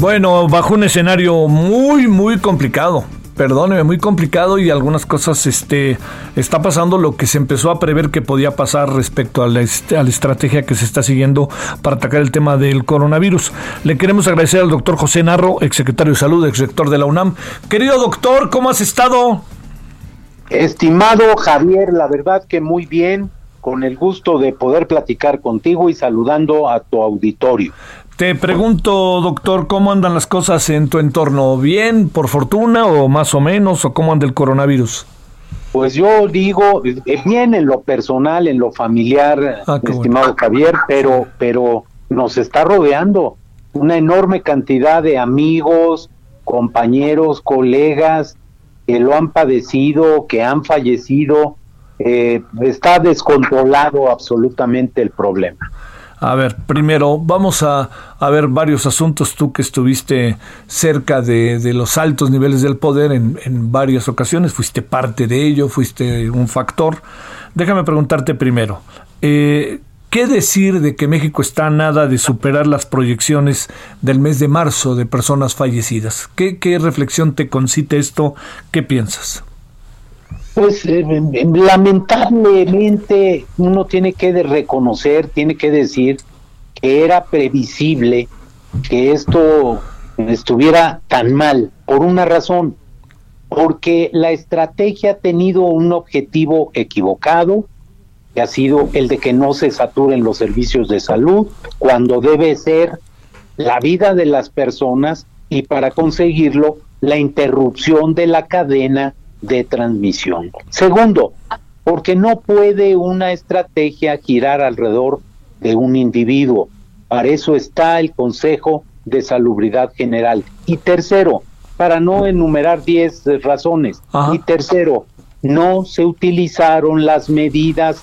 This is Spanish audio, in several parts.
Bueno, bajo un escenario muy, muy complicado. Perdóneme, muy complicado y algunas cosas este, está pasando lo que se empezó a prever que podía pasar respecto a la, a estrategia que se está siguiendo para atacar el tema del coronavirus. Le queremos agradecer al doctor José Narro, exsecretario de Salud, exrector de la UNAM. Querido doctor, ¿cómo has estado? Estimado Javier, la verdad que muy bien, con el gusto de poder platicar contigo y saludando a tu auditorio. Te pregunto, doctor, ¿cómo andan las cosas en tu entorno? ¿Bien, por fortuna, o más o menos, o cómo anda el coronavirus? Pues yo digo, eh, bien en lo personal, en lo familiar, Ah, estimado bueno. Javier, pero, pero nos está rodeando una enorme cantidad de amigos, compañeros, colegas que lo han padecido, que han fallecido. Eh, está descontrolado absolutamente el problema. A ver, primero vamos a, a ver varios asuntos. Tú que estuviste cerca de, de los altos niveles del poder en, en varias ocasiones, fuiste parte de ello, fuiste un factor. Déjame preguntarte primero, eh, ¿qué decir de que México está a nada de superar las proyecciones del mes de marzo de personas fallecidas? ¿Qué, qué reflexión te concite esto? ¿Qué piensas? Pues eh, lamentablemente uno tiene que reconocer, tiene que decir que era previsible que esto estuviera tan mal por una razón, porque la estrategia ha tenido un objetivo equivocado, que ha sido el de que no se saturen los servicios de salud, cuando debe ser la vida de las personas y para conseguirlo la interrupción de la cadena de transmisión. Segundo, porque no puede una estrategia girar alrededor de un individuo. Para eso está el Consejo de Salubridad General. Y tercero, para no enumerar 10 razones. Ajá. Y tercero, no se utilizaron las medidas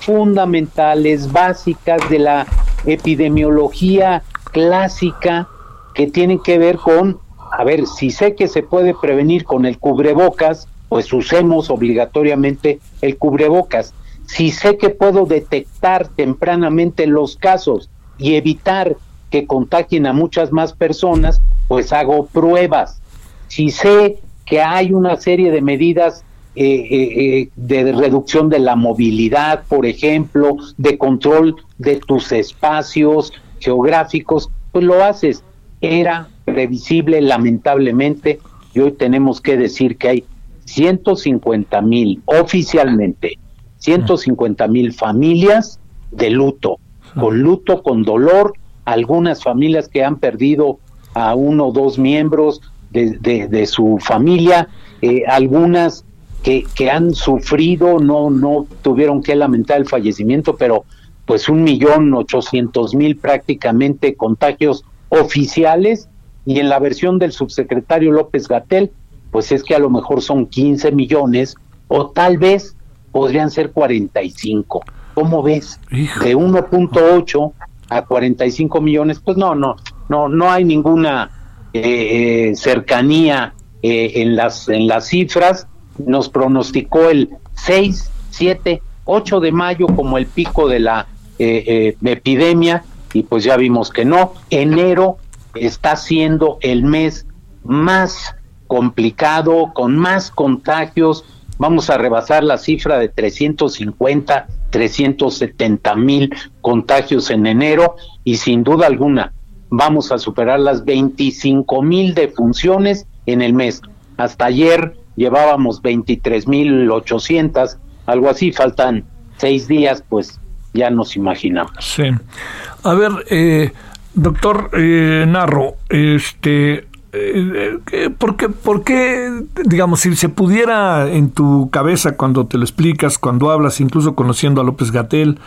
fundamentales, básicas de la epidemiología clásica que tienen que ver con, a ver, si sé que se puede prevenir con el cubrebocas, pues usemos obligatoriamente el cubrebocas. Si sé que puedo detectar tempranamente los casos y evitar que contagien a muchas más personas, pues hago pruebas. Si sé que hay una serie de medidas eh, eh, eh, de reducción de la movilidad, por ejemplo, de control de tus espacios geográficos, pues lo haces. Era previsible, lamentablemente, y hoy tenemos que decir que hay 150 mil oficialmente, 150 mil familias de luto, con luto, con dolor, algunas familias que han perdido a uno o dos miembros de, de- de su familia, eh, algunas que, que han sufrido, no, no tuvieron que lamentar el fallecimiento, pero pues un millón ochocientos mil prácticamente contagios oficiales. Y en la versión del subsecretario López Gatel, pues es que a lo mejor son 15 millones o tal vez podrían ser 45. ¿Cómo ves? Hijo. De 1.8 a 45 millones, pues no, no, no, no hay ninguna eh, eh, cercanía eh, en las en las cifras. Nos pronosticó el 6, 7, 8 de mayo como el pico de la eh, epidemia y pues ya vimos que no. Enero está siendo el mes más complicado, con más contagios. Vamos a rebasar la cifra de 350, 370 mil contagios en enero y sin duda alguna vamos a superar las 25 mil defunciones en el mes. Hasta ayer llevábamos 23 mil 800, algo así, faltan seis días, pues ya nos imaginamos. Sí. A ver, eh, doctor eh, Narro, este, ¿por, qué, ¿Por qué, digamos, si se pudiera en tu cabeza cuando te lo explicas, cuando hablas, incluso conociendo a López Gatel,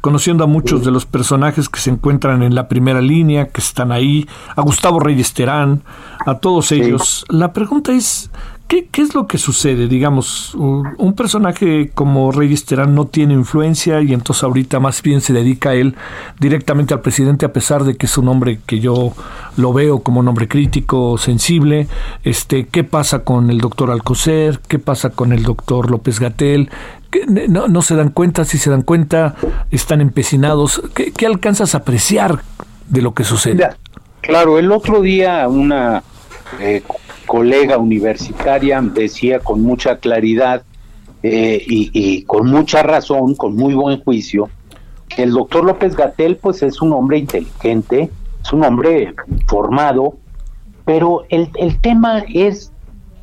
conociendo a muchos de los personajes que se encuentran en la primera línea, que están ahí, a Gustavo Reyes Terán, a todos ellos, la pregunta es, ¿Qué, es lo que sucede? Digamos, un personaje como Reyes Terán no tiene influencia y entonces ahorita más bien se dedica a él directamente al presidente a pesar de que es un hombre que yo lo veo como un hombre crítico, sensible. Este, ¿Qué pasa con el doctor Alcocer? ¿Qué pasa con el doctor López Gatel? No, se dan cuenta, si se dan cuenta, están empecinados. ¿Qué, alcanzas a apreciar de lo que sucede? Claro, el otro día una eh, colega universitaria decía con mucha claridad eh, y, con mucha razón, con muy buen juicio, que el doctor López Gatel pues es un hombre inteligente, es un hombre formado, pero el, el tema es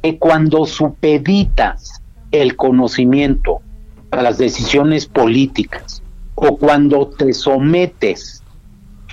que cuando supeditas el conocimiento a las decisiones políticas o cuando te sometes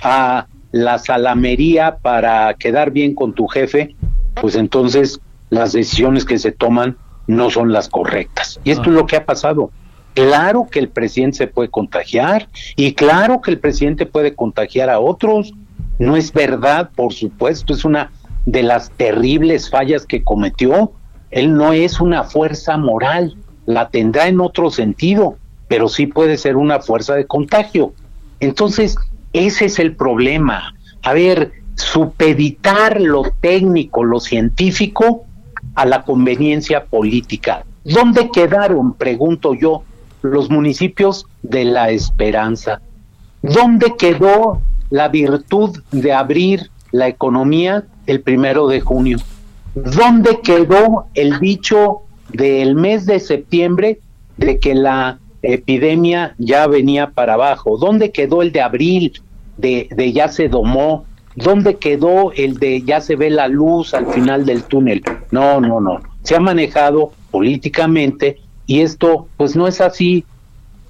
a la salamería para quedar bien con tu jefe, pues entonces las decisiones que se toman no son las correctas. Y esto es lo que ha pasado. Claro que el presidente se puede contagiar y claro que el presidente puede contagiar a otros. No es verdad, por supuesto, es una de las terribles fallas que cometió. Él no es una fuerza moral, la tendrá en otro sentido, pero sí puede ser una fuerza de contagio. Entonces, ese es el problema. A ver, supeditar lo técnico, lo científico, a la conveniencia política. ¿Dónde quedaron, pregunto yo, los municipios de la esperanza? ¿Dónde quedó la virtud de abrir la economía el primero de junio? ¿Dónde quedó el dicho del mes de septiembre de que la epidemia ya venía para abajo? ¿Dónde quedó el de abril de, de ya se domó? ¿Dónde quedó el de ya se ve la luz al final del túnel? No, no, no. Se ha manejado políticamente y esto pues no es así.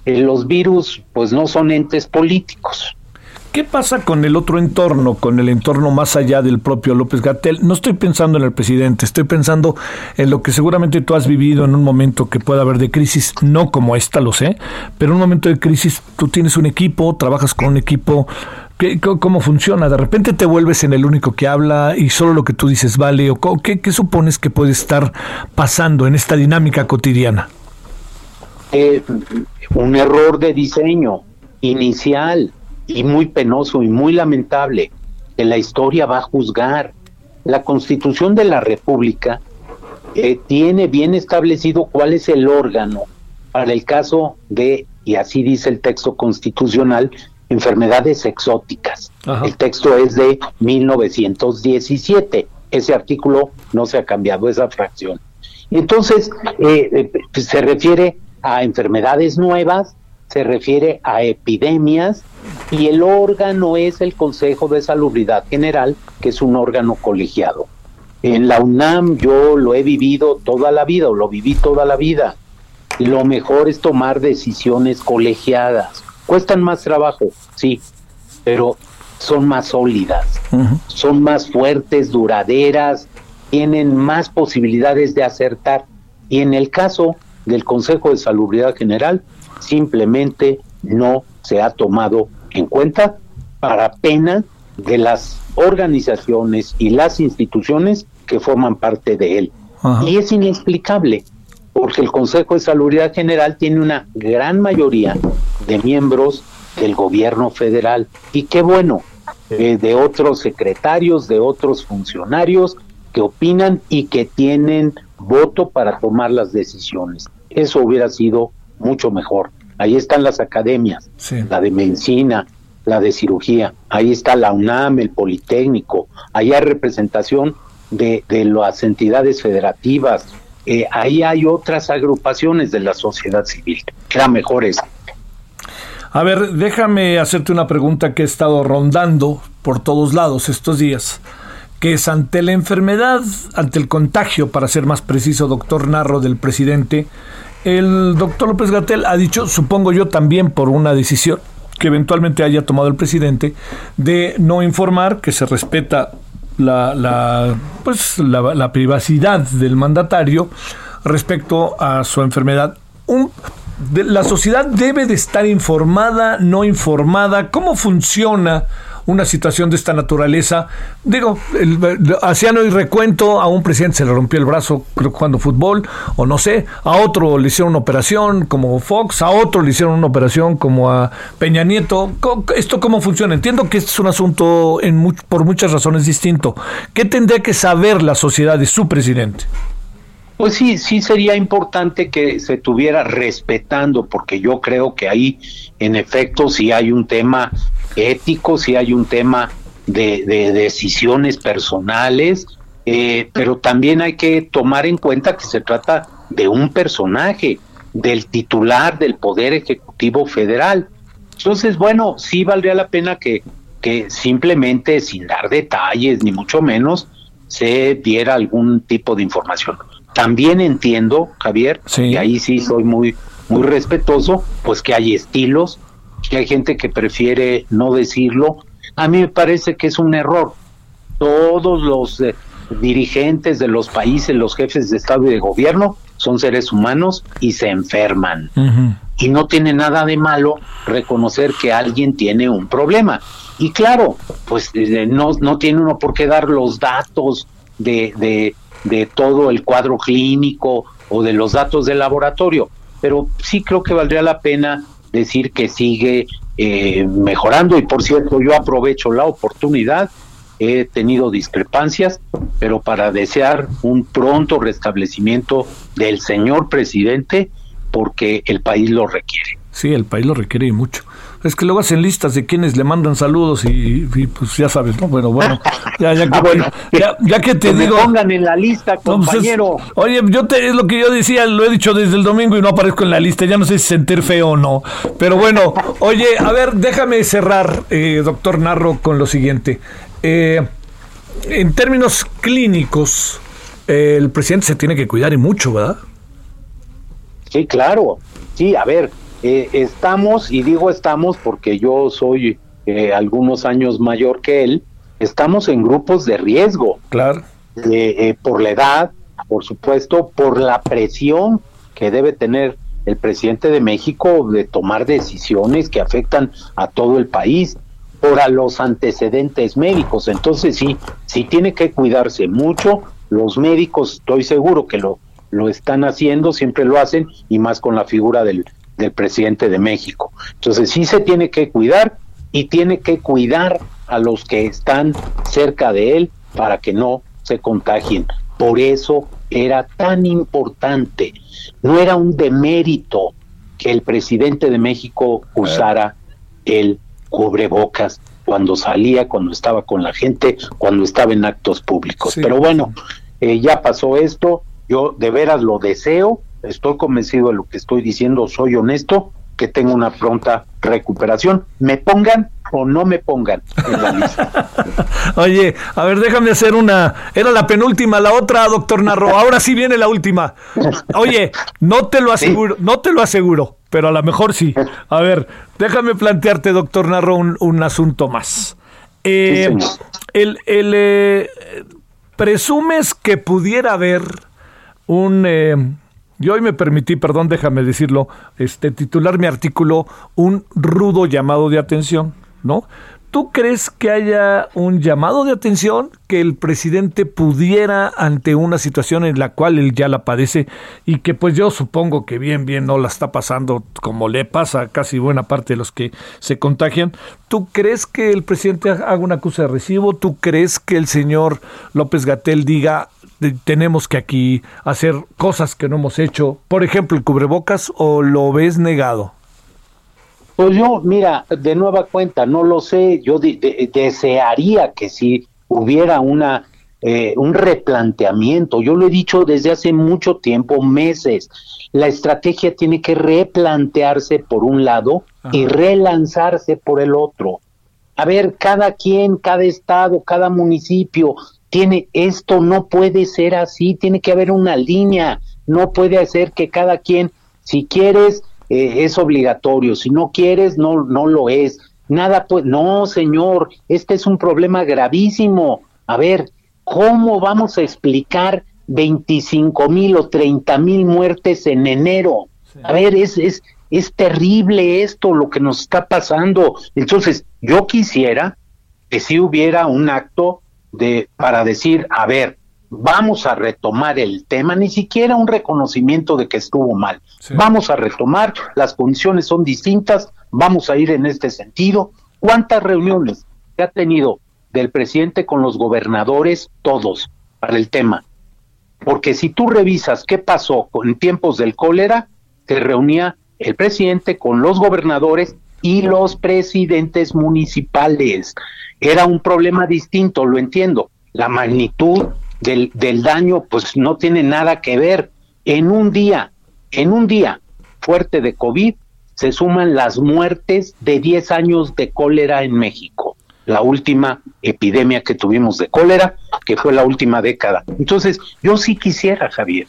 Eh, los virus pues no son entes políticos. ¿Qué pasa con el otro entorno, con el entorno más allá del propio López Gatel? No estoy pensando en el presidente, estoy pensando en lo que seguramente tú has vivido en un momento que pueda haber de crisis, no como esta, lo sé, pero en un momento de crisis tú tienes un equipo, trabajas con un equipo ¿Cómo funciona? ¿De repente te vuelves en el único que habla y solo lo que tú dices vale? ¿O qué, supones que puede estar pasando en esta dinámica cotidiana? Eh, un error de diseño inicial y muy penoso y muy lamentable que la historia va a juzgar. La constitución de la República eh, tiene bien establecido cuál es el órgano para el caso de, y así dice el texto constitucional, enfermedades exóticas. El texto es de 1917. Ese artículo no se ha cambiado, esa fracción. Entonces, eh, eh, pues, se refiere a enfermedades nuevas, se refiere a epidemias y el órgano es el Consejo de Salubridad General, que es un órgano colegiado. En la UNAM yo lo he vivido toda la vida o lo viví toda la vida. Lo mejor es tomar decisiones colegiadas Cuestan más trabajo, sí, pero son más sólidas, son más fuertes, duraderas, tienen más posibilidades de acertar. Y en el caso del Consejo de Salubridad General, simplemente no se ha tomado en cuenta para pena de las organizaciones y las instituciones que forman parte de él. Y es inexplicable porque el Consejo de Salubridad General tiene una gran mayoría de miembros del gobierno federal. Y qué bueno, eh, de otros secretarios, de otros funcionarios que opinan y que tienen voto para tomar las decisiones. Eso hubiera sido mucho mejor. Ahí están las academias, la de medicina, la de cirugía, ahí está la UNAM, el Politécnico, ahí hay representación de, de las entidades federativas, eh, ahí hay otras agrupaciones de la sociedad civil. Era mejor eso. A ver, déjame hacerte una pregunta que he estado rondando por todos lados estos días, que es ante la enfermedad, ante el contagio, para ser más preciso, doctor Narro del presidente, el doctor López Gatel ha dicho, supongo yo también por una decisión que eventualmente haya tomado el presidente, de no informar, que se respeta la, la pues la, privacidad del mandatario respecto a su enfermedad. La sociedad debe de estar informada, no informada, cómo funciona una situación de esta naturaleza. Digo, hacían hoy recuento, a un presidente se le rompió el brazo creo, jugando fútbol, o no sé, a otro le hicieron una operación como Fox, a otro le hicieron una operación como a Peña Nieto. ¿Esto cómo funciona? Entiendo que este es un asunto en por muchas razones distinto. ¿Qué tendría que saber la sociedad de su presidente? Pues sí, sí sería importante que se tuviera respetando, porque yo creo que ahí, en efecto, si hay un tema ético, si hay un tema de, decisiones personales, eh, pero también hay que tomar en cuenta que se trata de un personaje, del titular del Poder Ejecutivo Federal. Entonces, bueno, sí valdría la pena que, que simplemente, sin dar detalles, ni mucho menos, se diera algún tipo de información. También entiendo, Javier, y ahí sí soy muy, muy respetuoso, pues que hay estilos, que hay gente que prefiere no decirlo. A mí me parece que es un error. Todos los eh, dirigentes de los países, los jefes de Estado y de gobierno, son seres humanos y se enferman. Y no tiene nada de malo reconocer que alguien tiene un problema. Y claro, pues eh, no, no tiene uno por qué dar los datos de, de, de todo el cuadro clínico o de los datos del laboratorio, pero sí creo que valdría la pena decir que sigue eh, mejorando y por cierto yo aprovecho la oportunidad, he tenido discrepancias, pero para desear un pronto restablecimiento del señor presidente porque el país lo requiere. Sí, el país lo requiere y mucho. Es que luego hacen listas de quienes le mandan saludos y, pues ya sabes, ¿no? Bueno, bueno, ya, ya, que, ah, ya, que te digo... pongan en la lista, pues compañero. oye, yo te, es lo que yo decía, lo he dicho desde el domingo y no aparezco en la lista, ya no sé si sentir feo o no. Pero bueno, oye, a ver, déjame cerrar, eh, doctor Narro, con lo siguiente. Eh, en términos clínicos, eh, el presidente se tiene que cuidar y mucho, ¿verdad? Sí, claro. Sí, a ver, eh, estamos, y digo estamos porque yo soy eh, algunos años mayor que él, estamos en grupos de riesgo. Claro. Eh, por la edad, por supuesto, por la presión que debe tener el presidente de México de tomar decisiones que afectan a todo el país, por a los antecedentes médicos. Entonces sí, sí tiene que cuidarse mucho. Los médicos, estoy seguro que lo, lo están haciendo, siempre lo hacen, y más con la figura del, del presidente de México. Entonces sí se tiene que cuidar y tiene que cuidar a los que están cerca de él para que no se contagien. Por eso era tan importante, no era un demérito que el presidente de México usara el cubrebocas cuando salía, cuando estaba con la gente, cuando estaba en actos públicos. Pero bueno, eh, ya pasó esto, yo de veras lo deseo estoy convencido de lo que estoy diciendo, soy honesto, que tengo una pronta recuperación. Me pongan o no me pongan en la lista. Oye, a ver, déjame hacer una. Era la penúltima, la otra, doctor Narro. Ahora sí viene la última. Oye, no te lo aseguro, no te lo aseguro, pero a lo mejor sí. A ver, déjame plantearte, doctor Narro, un, asunto más. Eh, el, el eh, presumes que pudiera haber un eh, yo hoy me permití, perdón, déjame decirlo, este, titular mi artículo Un rudo llamado de atención, ¿no? ¿Tú crees que haya un llamado de atención que el presidente pudiera ante una situación en la cual él ya la padece y que pues yo supongo que bien, bien no la está pasando como le pasa a casi buena parte de los que se contagian? ¿Tú crees que el presidente haga una acusa de recibo? ¿Tú crees que el señor López Gatel diga tenemos que aquí hacer cosas que no hemos hecho, por ejemplo, el cubrebocas, o lo ves negado? Pues yo, mira, de nueva cuenta, no lo sé, yo desearía que si hubiera una eh, un replanteamiento, yo lo he dicho desde hace mucho tiempo, meses, la estrategia tiene que replantearse por un lado y relanzarse por el otro. A ver, cada quien, cada estado, cada municipio tiene esto no puede ser así, tiene que haber una línea, no puede ser que cada quien, si quieres, eh, es obligatorio, si no quieres, no, no lo es. Nada pues, no, señor, este es un problema gravísimo. A ver, ¿cómo vamos a explicar 25 mil o 30 mil muertes en enero? A ver, es, es, es terrible esto, lo que nos está pasando. Entonces, yo quisiera que si hubiera un acto de para decir, a ver, vamos a retomar el tema, ni siquiera un reconocimiento de que estuvo mal. Vamos a retomar, las condiciones son distintas, vamos a ir en este sentido. ¿Cuántas reuniones se ha tenido del presidente con los gobernadores? Todos, para el tema. Porque si tú revisas qué pasó en tiempos del cólera, se reunía el presidente con los gobernadores y los presidentes municipales. Era un problema distinto, lo entiendo. La magnitud del, del daño pues no tiene nada que ver. En un día, en un día fuerte de COVID, se suman las muertes de 10 años de cólera en México, la última epidemia que tuvimos de cólera, que fue la última década. Entonces, yo sí quisiera, Javier,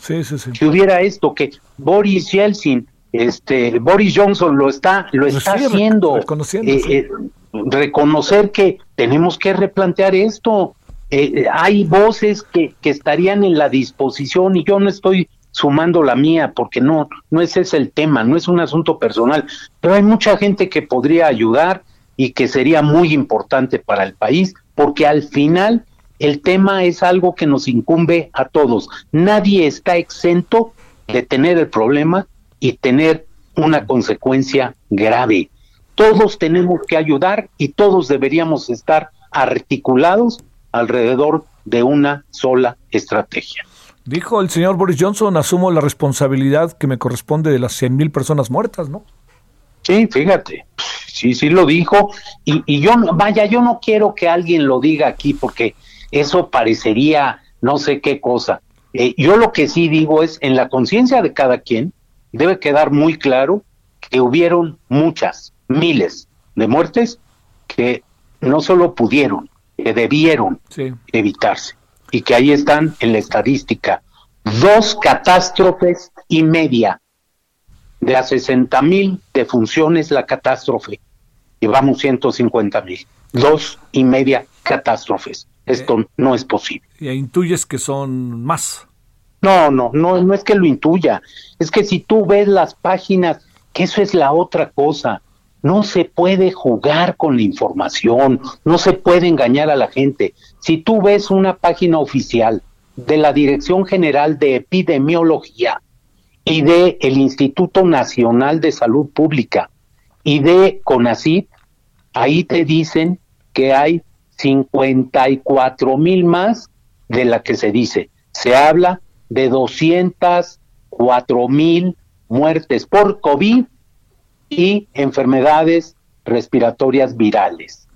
que hubiera esto, que Boris Yeltsin, este, Boris Johnson lo está, lo está haciendo, eh, eh, reconocer que tenemos que replantear esto. Eh, hay voces que, que estarían en la disposición y yo no estoy sumando la mía, porque no, no ese es el tema, no es un asunto personal, pero hay mucha gente que podría ayudar y que sería muy importante para el país, porque al final el tema es algo que nos incumbe a todos. Nadie está exento de tener el problema y tener una consecuencia grave. Todos tenemos que ayudar y todos deberíamos estar articulados alrededor de una sola estrategia. Dijo el señor Boris Johnson, asumo la responsabilidad que me corresponde de las 100 mil personas muertas, ¿no? Sí, fíjate, sí, sí lo dijo. Y, y yo, vaya, yo no quiero que alguien lo diga aquí porque eso parecería no sé qué cosa. Eh, yo lo que sí digo es, en la conciencia de cada quien, debe quedar muy claro que hubieron muchas, miles de muertes que no solo pudieron, que debieron evitarse y que ahí están en la estadística. Dos catástrofes y media. De a 60 mil defunciones la catástrofe. Llevamos 150 mil. Dos y media catástrofes. Esto eh, no es posible. ¿Y intuyes que son más? No, no, no, no es que lo intuya. Es que si tú ves las páginas, que eso es la otra cosa. No se puede jugar con la información, no se puede engañar a la gente. Si tú ves una página oficial de la Dirección General de Epidemiología y de el Instituto Nacional de Salud Pública y de CONACYT, ahí te dicen que hay 54 mil más de la que se dice. Se habla de 204 mil muertes por COVID y enfermedades respiratorias virales.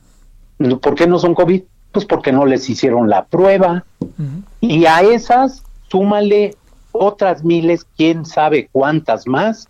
¿Por qué no son COVID? Pues porque no les hicieron la prueba. Y a esas, súmale otras miles, quién sabe cuántas más,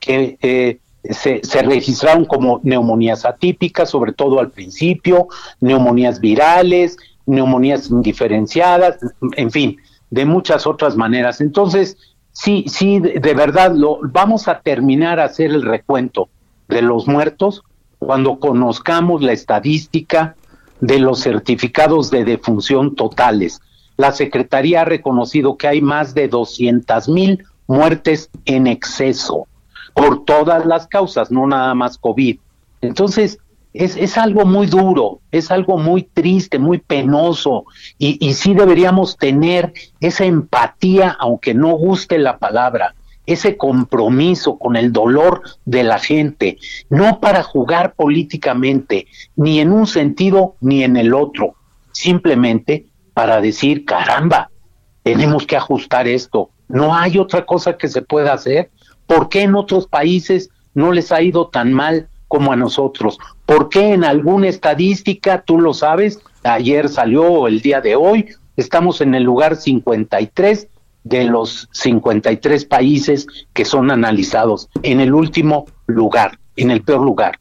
que eh, se, se, registraron como neumonías atípicas, sobre todo al principio, neumonías virales, neumonías indiferenciadas, en fin, de muchas otras maneras. Entonces, sí, sí, de verdad, lo, vamos a terminar a hacer el recuento de los muertos cuando conozcamos la estadística de los certificados de defunción totales. La Secretaría ha reconocido que hay más de 200 mil muertes en exceso por todas las causas, no nada más COVID. Entonces, es, es algo muy duro, es algo muy triste, muy penoso, y, y sí deberíamos tener esa empatía, aunque no guste la palabra, ese compromiso con el dolor de la gente, no para jugar políticamente, ni en un sentido ni en el otro, simplemente para decir, caramba, tenemos que ajustar esto, no hay otra cosa que se pueda hacer, ¿por qué en otros países no les ha ido tan mal como a nosotros? ¿Por qué en alguna estadística, tú lo sabes, ayer salió el día de hoy, estamos en el lugar 53 de los 53 países que son analizados, en el último lugar, en el peor lugar?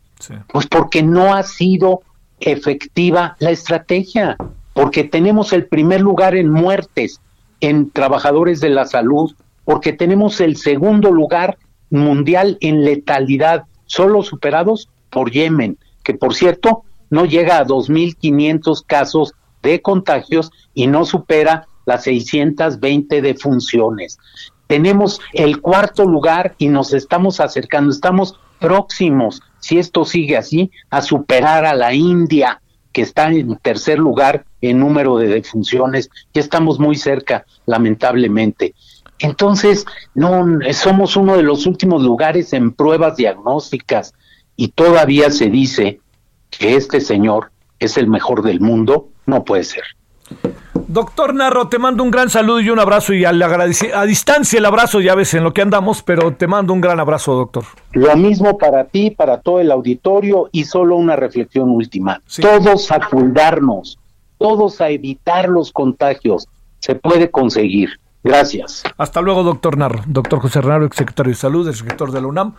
Pues porque no ha sido efectiva la estrategia, porque tenemos el primer lugar en muertes, en trabajadores de la salud, porque tenemos el segundo lugar mundial en letalidad, solo superados por Yemen, que por cierto no llega a 2.500 casos de contagios y no supera las 620 defunciones. Tenemos el cuarto lugar y nos estamos acercando, estamos próximos, si esto sigue así, a superar a la India, que está en tercer lugar en número de defunciones. Ya estamos muy cerca, lamentablemente. Entonces, no, somos uno de los últimos lugares en pruebas diagnósticas y todavía se dice que este señor es el mejor del mundo. No puede ser. Doctor Narro, te mando un gran saludo y un abrazo y al a distancia el abrazo, ya ves en lo que andamos, pero te mando un gran abrazo, doctor. Lo mismo para ti, para todo el auditorio y solo una reflexión última. Todos a cuidarnos, todos a evitar los contagios. Se puede conseguir. Gracias. Hasta luego, doctor Narro. Doctor José Narro, exsecretario de Salud, sector de la UNAM.